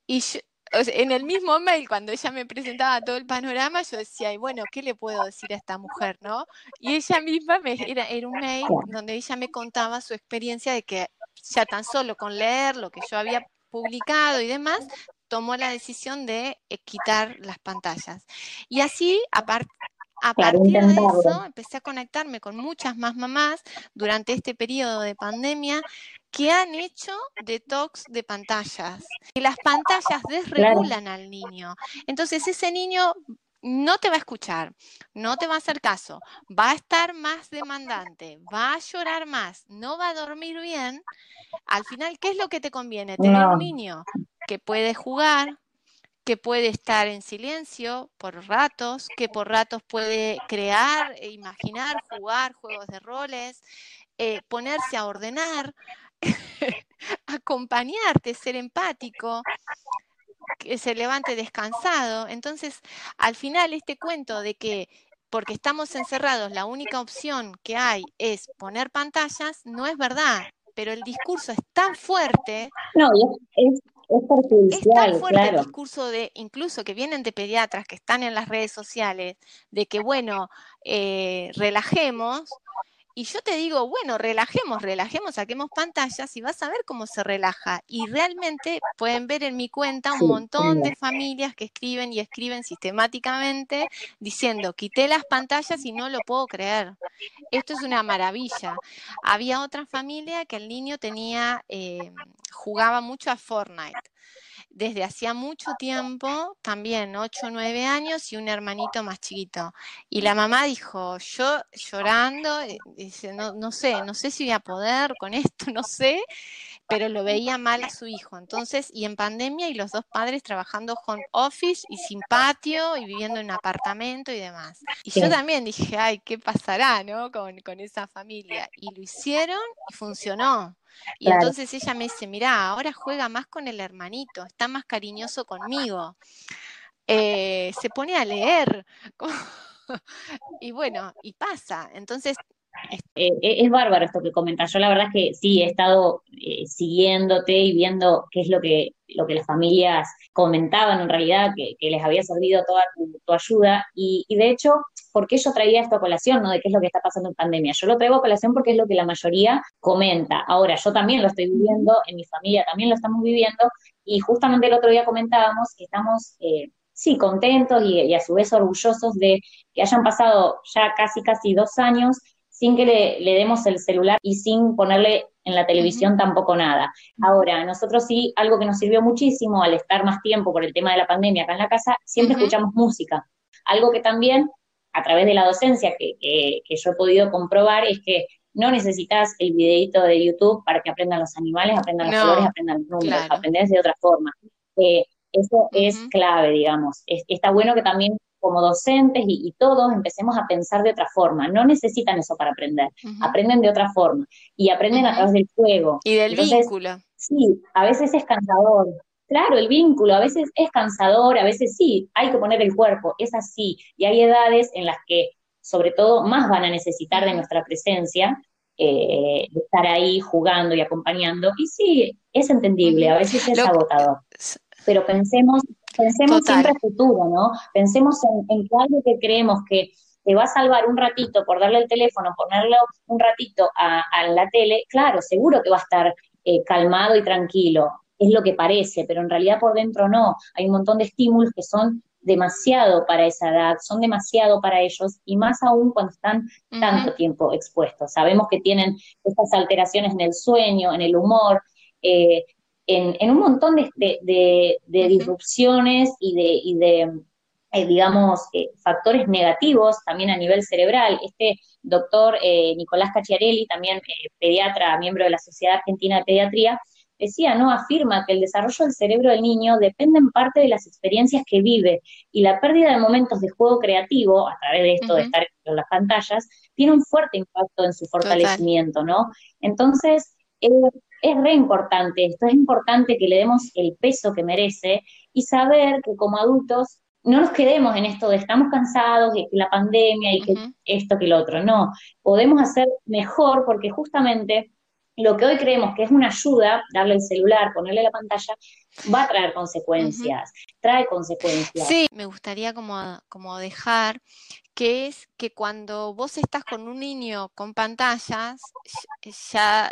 B: Y yo, en el mismo mail, cuando ella me presentaba todo el panorama, yo decía, y bueno, ¿qué le puedo decir a esta mujer, no? Y ella misma me, era, era un mail donde ella me contaba su experiencia de que ya tan solo con leer lo que yo había publicado y demás, tomó la decisión de eh, quitar las pantallas. Y así, aparte a partir de eso, empecé a conectarme con muchas más mamás durante este periodo de pandemia que han hecho detox de pantallas. Y las pantallas desregulan al niño. Entonces ese niño no te va a escuchar, no te va a hacer caso, va a estar más demandante, va a llorar más, no va a dormir bien. Al final, ¿qué es lo que te conviene? Tener un niño que puede jugar, que puede estar en silencio por ratos, que por ratos puede crear, e imaginar, jugar juegos de roles, eh, ponerse a ordenar, (laughs) acompañarte, ser empático, que se levante descansado. Entonces, al final, este cuento de que porque estamos encerrados, la única opción que hay es poner pantallas, no es verdad, pero el discurso es tan fuerte.
A: No, es, es, tan fuerte
B: el discurso de, incluso que vienen de pediatras que están en las redes sociales, de que, bueno, eh, relajemos, y yo te digo, bueno, relajemos, relajemos, saquemos pantallas y vas a ver cómo se relaja. Y realmente pueden ver en mi cuenta un montón de familias que escriben y escriben sistemáticamente diciendo, quité las pantallas y no lo puedo creer. Esto es una maravilla. Había otra familia que el niño tenía, eh, jugaba mucho a Fortnite desde hacía mucho tiempo, también 8 o 9 años y un hermanito más chiquito. Y la mamá dijo, yo llorando, eh, dice, no, no sé, no sé si voy a poder con esto, (laughs) no sé, pero lo veía mal a su hijo. Entonces, y en pandemia y los dos padres trabajando home office y sin patio y viviendo en un apartamento y demás. Y yo también dije, ay, ¿qué pasará, no? Con, con esa familia. Y lo hicieron y funcionó. Y entonces ella me dice, mira, ahora juega más con el hermanito, está más cariñoso conmigo. Eh, se pone a leer. (laughs) y bueno, y pasa. Entonces...
A: Eh, e, es bárbaro esto que comentas. Yo la verdad es que sí, he estado eh, siguiéndote y viendo qué es lo que, lo que las familias comentaban en realidad, que, les había servido toda tu, ayuda. Y, y, de hecho, ¿por qué yo traía esto a colación, ¿no? De qué es lo que está pasando en pandemia. Yo lo traigo a colación porque es lo que la mayoría comenta. Ahora, yo también lo estoy viviendo, en mi familia también lo estamos viviendo, y justamente el otro día comentábamos que estamos, eh, sí, contentos y, a su vez orgullosos de que hayan pasado ya casi, casi dos años sin que le, demos el celular y sin ponerle en la televisión tampoco nada. Ahora, nosotros sí, algo que nos sirvió muchísimo al estar más tiempo por el tema de la pandemia acá en la casa, siempre escuchamos música. Algo que también a través de la docencia que, yo he podido comprobar es que no necesitas el videito de YouTube para que aprendan los animales, aprendan los colores, aprendan los números, aprendes de otra forma. Eh, eso es clave, digamos. está bueno que también como docentes y, todos empecemos a pensar de otra forma. No necesitan eso para aprender, aprenden de otra forma y aprenden a través del juego.
B: Y del vínculo.
A: Sí, a veces es cansador. Claro, el vínculo a veces es cansador, a veces sí, hay que poner el cuerpo, es así. Y hay edades en las que, sobre todo, más van a necesitar de nuestra presencia, eh, de estar ahí jugando y acompañando. Y sí, es entendible, a veces es agotador. Pero pensemos Pensemos siempre a futuro, ¿no? Pensemos en, en que algo que creemos que te va a salvar un ratito por darle el teléfono, ponerlo un ratito a, la tele, claro, seguro que va a estar eh, calmado y tranquilo. Es lo que parece, pero en realidad por dentro no. Hay un montón de estímulos que son demasiado para esa edad, son demasiado para ellos y más aún cuando están tanto tiempo expuestos. Sabemos que tienen estas alteraciones en el sueño, en el humor, eh, en, un montón de, disrupciones y de, y de eh, digamos, eh, factores negativos también a nivel cerebral. Este doctor Nicolás Cacciarelli, también pediatra, miembro de la Sociedad Argentina de Pediatría, decía, ¿no? Afirma que el desarrollo del cerebro del niño depende en parte de las experiencias que vive y la pérdida de momentos de juego creativo, a través de esto de estar en las pantallas, tiene un fuerte impacto en su fortalecimiento, ¿no? Entonces, es re importante esto, es importante que le demos el peso que merece y saber que como adultos no nos quedemos en esto de estamos cansados, de la pandemia y que esto que lo otro, no, podemos hacer mejor porque justamente lo que hoy creemos que es una ayuda, darle el celular, ponerle la pantalla, va a traer consecuencias, trae consecuencias.
B: Sí, me gustaría como, como dejar que es que cuando vos estás con un niño con pantallas, ya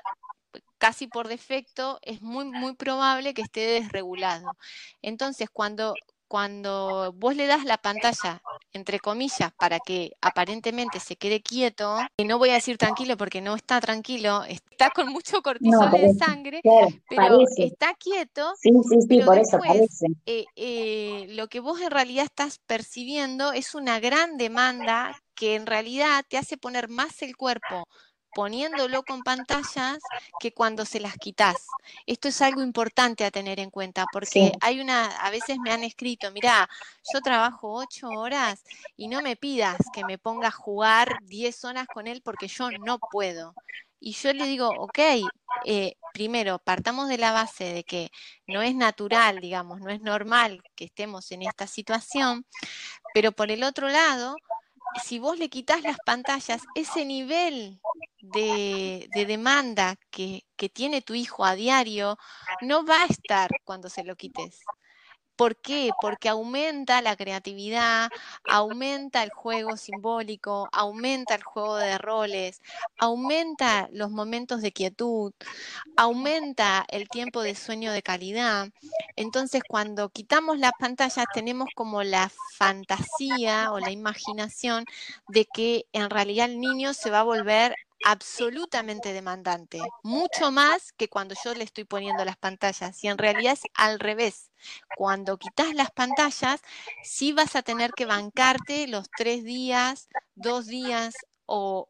B: casi por defecto es muy, muy probable que esté desregulado. Entonces, cuando, cuando vos le das la pantalla, entre comillas, para que aparentemente se quede quieto, y no voy a decir tranquilo porque no está tranquilo, está con mucho cortisol en sangre, pero está quieto.
A: Sí, sí, sí, por eso parece.
B: Eh, eh, lo que vos en realidad estás percibiendo es una gran demanda que en realidad te hace poner más el cuerpo poniéndolo con pantallas que cuando se las quitas. Esto es algo importante a tener en cuenta porque hay una, a veces me han escrito, mira, yo trabajo ocho horas y no me pidas que me ponga a jugar diez horas con él porque yo no puedo. Y yo le digo, ok, eh, primero, partamos de la base de que no es natural, digamos, no es normal que estemos en esta situación, pero por el otro lado, si vos le quitas las pantallas, ese nivel de, demanda que, que, tiene tu hijo a diario no va a estar cuando se lo quites. ¿Por qué? Porque aumenta la creatividad, aumenta el juego simbólico, aumenta el juego de roles, aumenta los momentos de quietud, aumenta el tiempo de sueño de calidad. Entonces, cuando quitamos las pantallas, tenemos como la fantasía o la imaginación de que en realidad el niño se va a volver absolutamente demandante, mucho más que cuando yo le estoy poniendo las pantallas. Y en realidad es al revés. Cuando quitas las pantallas, sí vas a tener que bancarte los tres días, dos días o,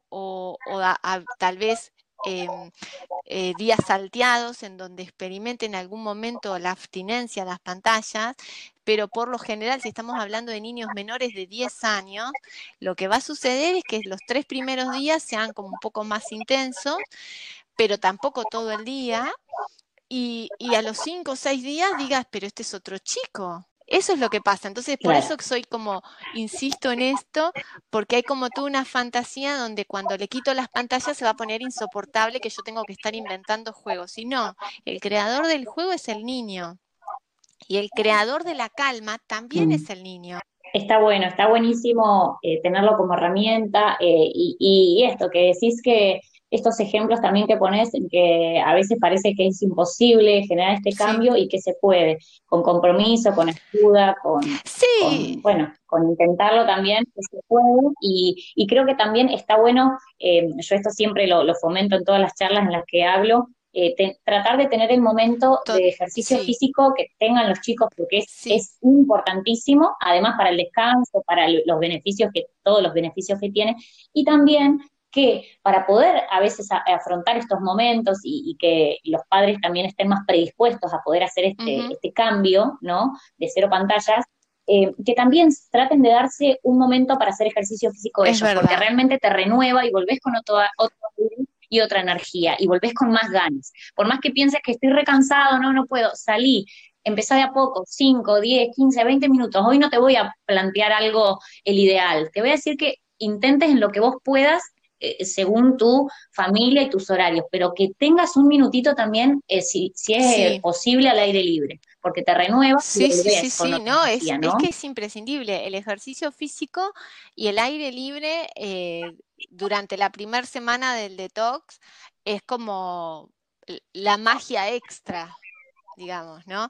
B: tal vez Em, eh, días salteados en donde experimenten en algún momento la abstinencia a las pantallas, pero por lo general, si estamos hablando de niños menores de 10 años, lo que va a suceder es que los tres primeros días sean como un poco más intensos, pero tampoco todo el día, y, y a los cinco o seis días digas, pero este es otro chico, eso es lo que pasa. Entonces, por eso soy como, insisto en esto, porque hay como tú una fantasía donde cuando le quito las pantallas se va a poner insoportable que yo tengo que estar inventando juegos. Y no, el creador del juego es el niño. Y el creador de la calma también mm. es el niño.
A: Está bueno, está buenísimo eh, tenerlo como herramienta eh, y, y, esto que decís que estos ejemplos también que pones, que a veces parece que es imposible generar este cambio y que se puede, con compromiso, con ayuda, con, bueno, con intentarlo también, que se puede. Y, creo que también está bueno, eh, yo esto siempre lo, fomento en todas las charlas en las que hablo, eh, tratar de tener el momento de ejercicio físico que tengan los chicos, porque es, es, importantísimo, además para el descanso, para los beneficios que, todos los beneficios que tiene, y también que para poder a veces afrontar estos momentos y, que los padres también estén más predispuestos a poder hacer este, este cambio, ¿no? De cero pantallas, eh, que también traten de darse un momento para hacer ejercicio físico ellos, porque realmente te renueva y volvés con otra, otra y otra energía y volvés con más ganas. Por más que pienses que estoy recansado, no, no puedo, salí, empezá de a poco, 5, 10, 15, 20 minutos. Hoy no te voy a plantear algo el ideal, te voy a decir que intentes en lo que vos puedas eh, según tu familia y tus horarios, pero que tengas un minutito también, eh, si, si, es posible, al aire libre, porque te renueva.
B: Sí, sí, sí, sí, no, es, es, que es imprescindible el ejercicio físico y el aire libre eh, durante la primera semana del detox es como la magia extra, digamos, ¿no?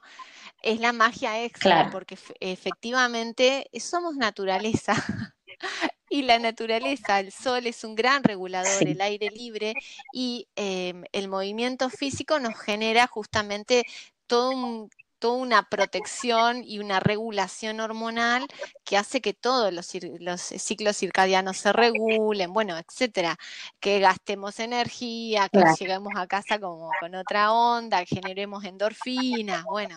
B: Es la magia extra, porque efectivamente somos naturaleza. (laughs) Y la naturaleza, el sol es un gran regulador, el aire libre y em, el movimiento físico nos genera justamente todo un toda una protección y una regulación hormonal que hace que todos los, ciclos circadianos se regulen, bueno, etcétera, que gastemos energía, que lleguemos a casa como con otra onda, que generemos endorfinas, bueno,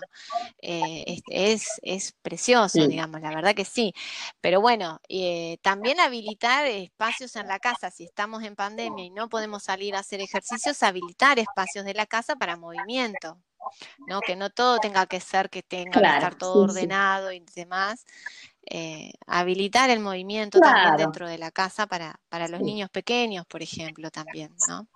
B: eh, es, es, precioso, digamos, la verdad que sí. Pero bueno, eh, también habilitar espacios en la casa, si estamos en pandemia y no podemos salir a hacer ejercicios, habilitar espacios de la casa para movimiento. ¿No? Que no todo tenga que ser que tenga que estar todo ordenado y demás. Eh, habilitar el movimiento también dentro de la casa para, para los niños pequeños, por ejemplo, también, ¿no?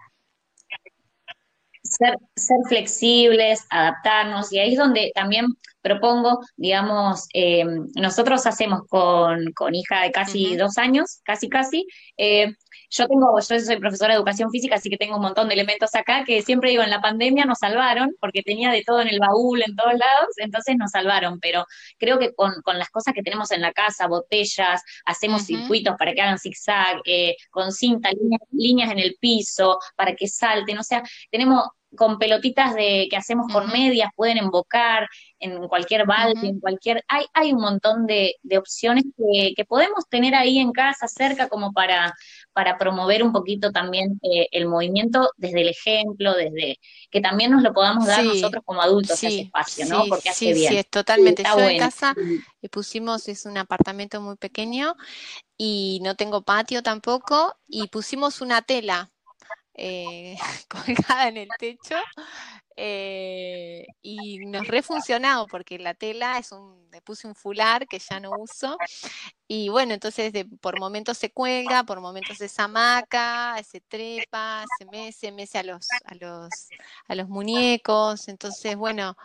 A: Ser, ser, flexibles, adaptarnos, y ahí es donde también propongo, digamos, eh, nosotros hacemos con, con hija de casi dos años, casi casi, eh, yo tengo, yo soy profesora de educación física, así que tengo un montón de elementos acá que siempre digo, en la pandemia nos salvaron, porque tenía de todo en el baúl, en todos lados, entonces nos salvaron, pero creo que con, las cosas que tenemos en la casa, botellas, hacemos circuitos para que hagan zigzag, eh, con cinta, líneas, en el piso, para que salten, o sea, tenemos con pelotitas de que hacemos con medias, pueden embocar en cualquier balde, en cualquier, hay, hay un montón de, opciones que, que, podemos tener ahí en casa cerca como para, para promover un poquito también eh, el movimiento desde el ejemplo, desde que también nos lo podamos dar nosotros como adultos ese espacio, ¿no?
B: Porque hace bien. Sí, es totalmente. Yo en casa le pusimos, es un apartamento muy pequeño y no tengo patio tampoco, y pusimos una tela eh, (laughs) colgada en el techo eh, y nos refuncionado porque la tela es un, le puse un fular que ya no uso y bueno, entonces de, por momentos se cuelga, por momentos se zamaca, se trepa, se mece, mece a los, a los, a los muñecos, entonces bueno,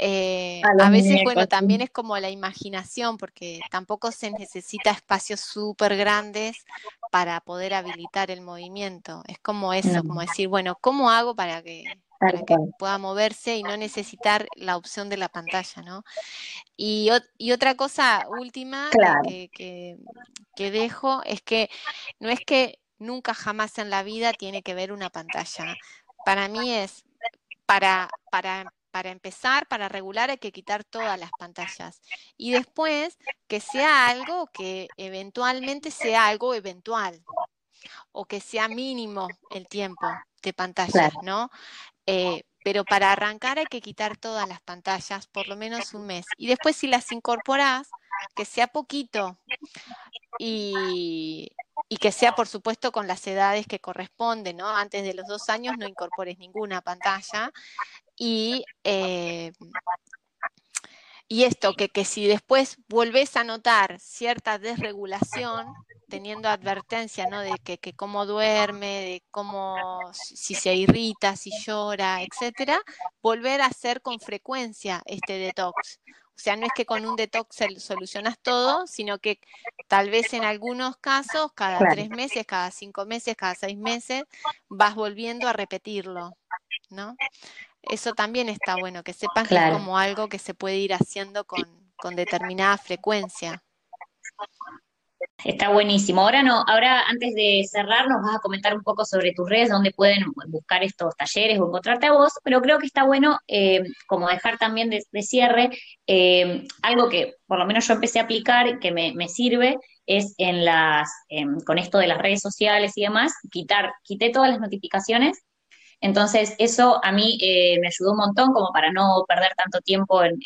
B: eh, a, veces, bueno, también es como la imaginación, porque tampoco se necesita espacios súper grandes para poder habilitar el movimiento. Es como eso, como decir, bueno, ¿cómo hago para que para que pueda moverse y no necesitar la opción de la pantalla, ¿no? Y, otra cosa última que, dejo es que no es que nunca jamás en la vida tiene que ver una pantalla. Para mí es, para, para, para empezar, para regular hay que quitar todas las pantallas. Y después que sea algo que eventualmente sea algo eventual o que sea mínimo el tiempo de pantalla, ¿no? Eh, pero para arrancar hay que quitar todas las pantallas, por lo menos un mes. Y después si las incorporas, que sea poquito y, que sea, por supuesto, con las edades que corresponden, ¿no? Antes de los dos años no incorpores ninguna pantalla. Y, eh, y esto, que, que si después volvés a notar cierta desregulación, teniendo advertencia, ¿no? De que, cómo duerme, de cómo, si se irrita, si llora, etcétera, volver a hacer con frecuencia este detox. O sea, no es que con un detox solucionas todo, sino que tal vez en algunos casos, cada tres meses, cada cinco meses, cada seis meses, vas volviendo a repetirlo, ¿no? Eso también está bueno, que sepas que es como algo que se puede ir haciendo con, con determinada frecuencia.
A: Está buenísimo. Ahora no, ahora antes de cerrar nos vas a comentar un poco sobre tus redes, donde pueden buscar estos talleres o encontrarte a vos, pero creo que está bueno eh, como dejar también de, cierre eh, algo que por lo menos yo empecé a aplicar y que me, sirve, es en las, con esto de las redes sociales y demás, quitar, quité todas las notificaciones entonces, eso a mí eh, me ayudó un montón como para no perder tanto tiempo en,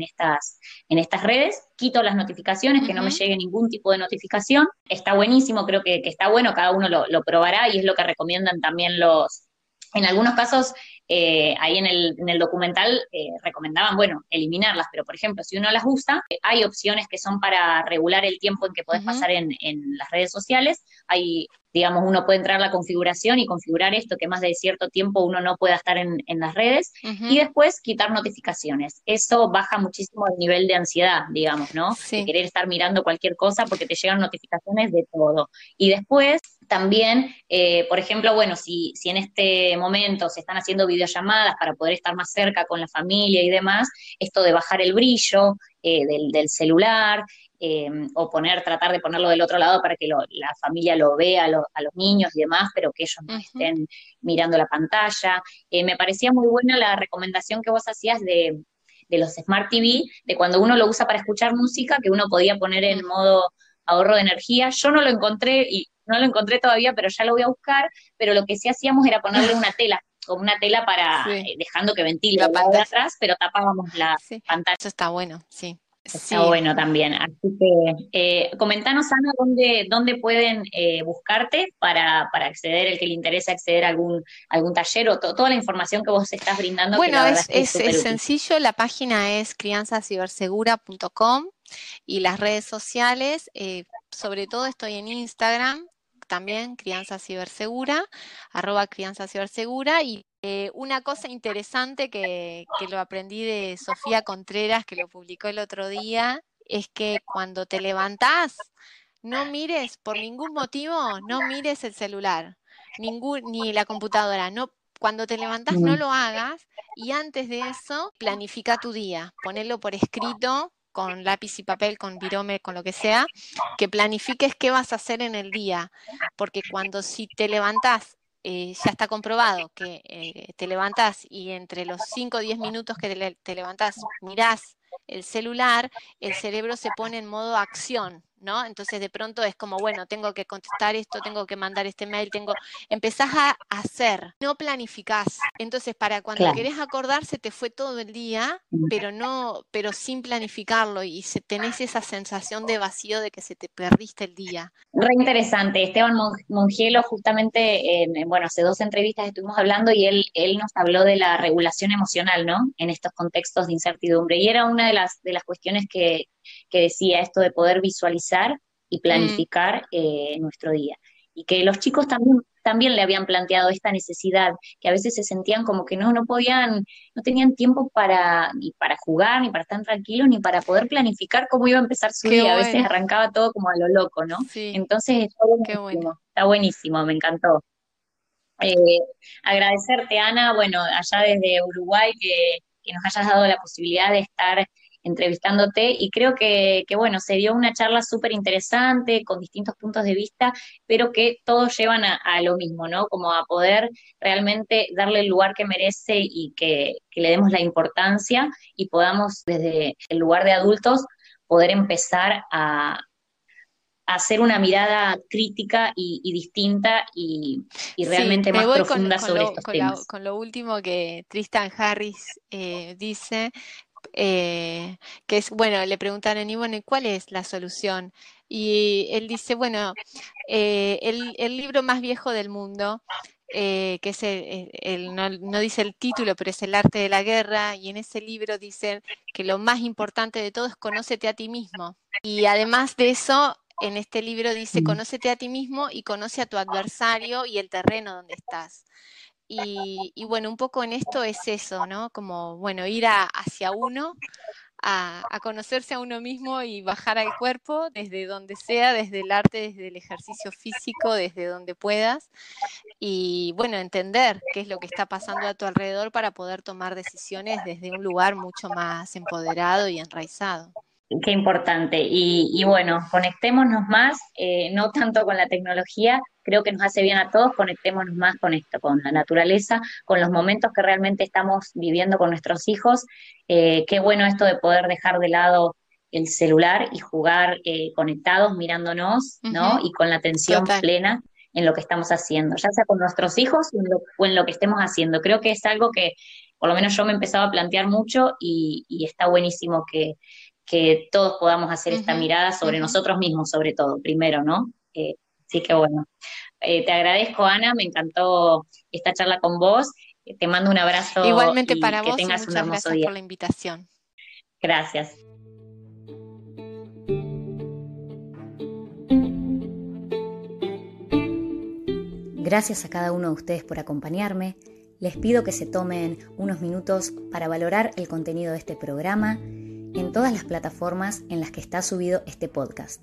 A: estas, en estas redes. Quito las notificaciones, que no me llegue ningún tipo de notificación. Está buenísimo, creo que, está bueno, cada uno lo, lo, probará y es lo que recomiendan también los... En algunos casos eh, ahí en el, en el documental eh, recomendaban, bueno, eliminarlas, pero por ejemplo, si uno las usa, hay opciones que son para regular el tiempo en que puedes pasar en, en, las redes sociales. Hay, digamos, uno puede entrar a la configuración y configurar esto, que más de cierto tiempo uno no pueda estar en, en las redes, y después quitar notificaciones. Eso baja muchísimo el nivel de ansiedad, digamos, ¿no? De querer estar mirando cualquier cosa porque te llegan notificaciones de todo. Y después también, eh, por ejemplo, bueno, si, si en este momento se están haciendo videollamadas para poder estar más cerca con la familia y demás, esto de bajar el brillo eh, del, celular, eh, o poner, tratar de ponerlo del otro lado para que la familia lo vea a, los niños y demás, pero que ellos no estén mirando la pantalla. me parecía muy buena la recomendación que vos hacías de, de los Smart TV, de cuando uno lo usa para escuchar música, que uno podía poner en modo ahorro de energía. Yo no lo encontré y no lo encontré todavía, pero ya lo voy a buscar, pero lo que sí hacíamos era ponerle una tela, como una tela para, eh, dejando que ventile la de atrás, pero tapábamos la pantalla.
B: Eso está bueno, sí.
A: Está bueno también. Así que eh, comentanos, Ana, dónde, dónde pueden eh, buscarte para, para acceder, el que le interesa acceder a algún, algún taller o toda la información que vos estás brindando.
B: Bueno, es, es, sencillo, la página es crianzacibersegura.com y las redes sociales, sobre todo estoy en Instagram, también Crianza Cibersegura, arroba Crianza Cibersegura. Y eh, una cosa interesante que, que lo aprendí de Sofía Contreras, que lo publicó el otro día, es que cuando te levantás, no mires, por ningún motivo, no mires el celular, ningún, ni la computadora, no cuando te levantás no lo hagas y antes de eso planifica tu día, ponelo por escrito con lápiz y papel, con virome, con lo que sea, que planifiques qué vas a hacer en el día, porque cuando si te levantás, eh, ya está comprobado que eh, te levantás y entre los 5 o 10 minutos que te, te levantás mirás el celular, el cerebro se pone en modo acción, ¿no? Entonces de pronto es como, bueno, tengo que contestar esto, tengo que mandar este mail, tengo, empezás a hacer, no planificás. Entonces para cuando querés acordarse te fue todo el día, pero no, pero sin planificarlo y se, tenés esa sensación de vacío de que se te perdiste el día.
A: Re interesante. Esteban Mongielo justamente, en, bueno, hace dos entrevistas estuvimos hablando y él, él nos habló de la regulación emocional, ¿no? En estos contextos de incertidumbre. Y era una de las, de las cuestiones que, que decía esto de poder visualizar y mm. planificar eh, nuestro día. Y que los chicos también, también le habían planteado esta necesidad, que a veces se sentían como que no, no podían, no tenían tiempo para, ni para jugar, ni para estar tranquilos, ni para poder planificar cómo iba a empezar su día. A veces arrancaba todo como a lo loco, ¿no? Entonces está buenísimo, está buenísimo, me encantó. Eh, agradecerte, Ana, bueno, allá desde Uruguay, que, que nos hayas dado la posibilidad de estar entrevistándote y creo que, bueno, se dio una charla súper interesante con distintos puntos de vista, pero que todos llevan a, lo mismo, ¿no? Como a poder realmente darle el lugar que merece y que, le demos la importancia y podamos desde el lugar de adultos poder empezar a, hacer una mirada crítica y, distinta y, realmente más profunda sobre estos temas.
B: con lo último que Tristan Harris eh, dice, eh, que es, bueno, le preguntan a bueno, ¿cuál es la solución? Y él dice, bueno, eh, el, libro más viejo del mundo, eh, que es el, no, dice el título, pero es El arte de la guerra, y en ese libro dice que lo más importante de todo es conócete a ti mismo. Y además de eso, en este libro dice, mm. conócete a ti mismo y conoce a tu adversario y el terreno donde estás. Y, bueno, un poco en esto es eso, ¿no? Como, bueno, ir hacia uno, a, conocerse a uno mismo y bajar al cuerpo desde donde sea, desde el arte, desde el ejercicio físico, desde donde puedas. Y bueno, entender qué es lo que está pasando a tu alrededor para poder tomar decisiones desde un lugar mucho más empoderado y enraizado.
A: Qué importante. Y, bueno, conectémonos más, eh, no tanto con la tecnología, creo que nos hace bien a todos, conectémonos más con esto, con la naturaleza, con los momentos que realmente estamos viviendo con nuestros hijos. Eh, qué bueno esto de poder dejar de lado el celular y jugar eh, conectados, mirándonos, ¿no? Y con la atención plena en lo que estamos haciendo, ya sea con nuestros hijos o en, lo, que estemos haciendo. Creo que es algo que por lo menos yo me he empezado a plantear mucho y, está buenísimo que, que, todos podamos hacer esta mirada sobre nosotros mismos, sobre todo, primero, ¿no? Eh, así que bueno, eh, te agradezco, Ana, me encantó esta charla con vos. Te mando un abrazo.
B: Igualmente para vos, tengas y muchas gracias por la invitación.
A: Gracias. Gracias a cada uno de ustedes por acompañarme. Les pido que se tomen unos minutos para valorar el contenido de este programa en todas las plataformas en las que está subido este podcast.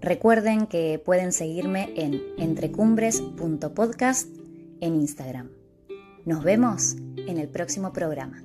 A: Recuerden que pueden seguirme en entrecumbres.podcast en Instagram. Nos vemos en el próximo programa.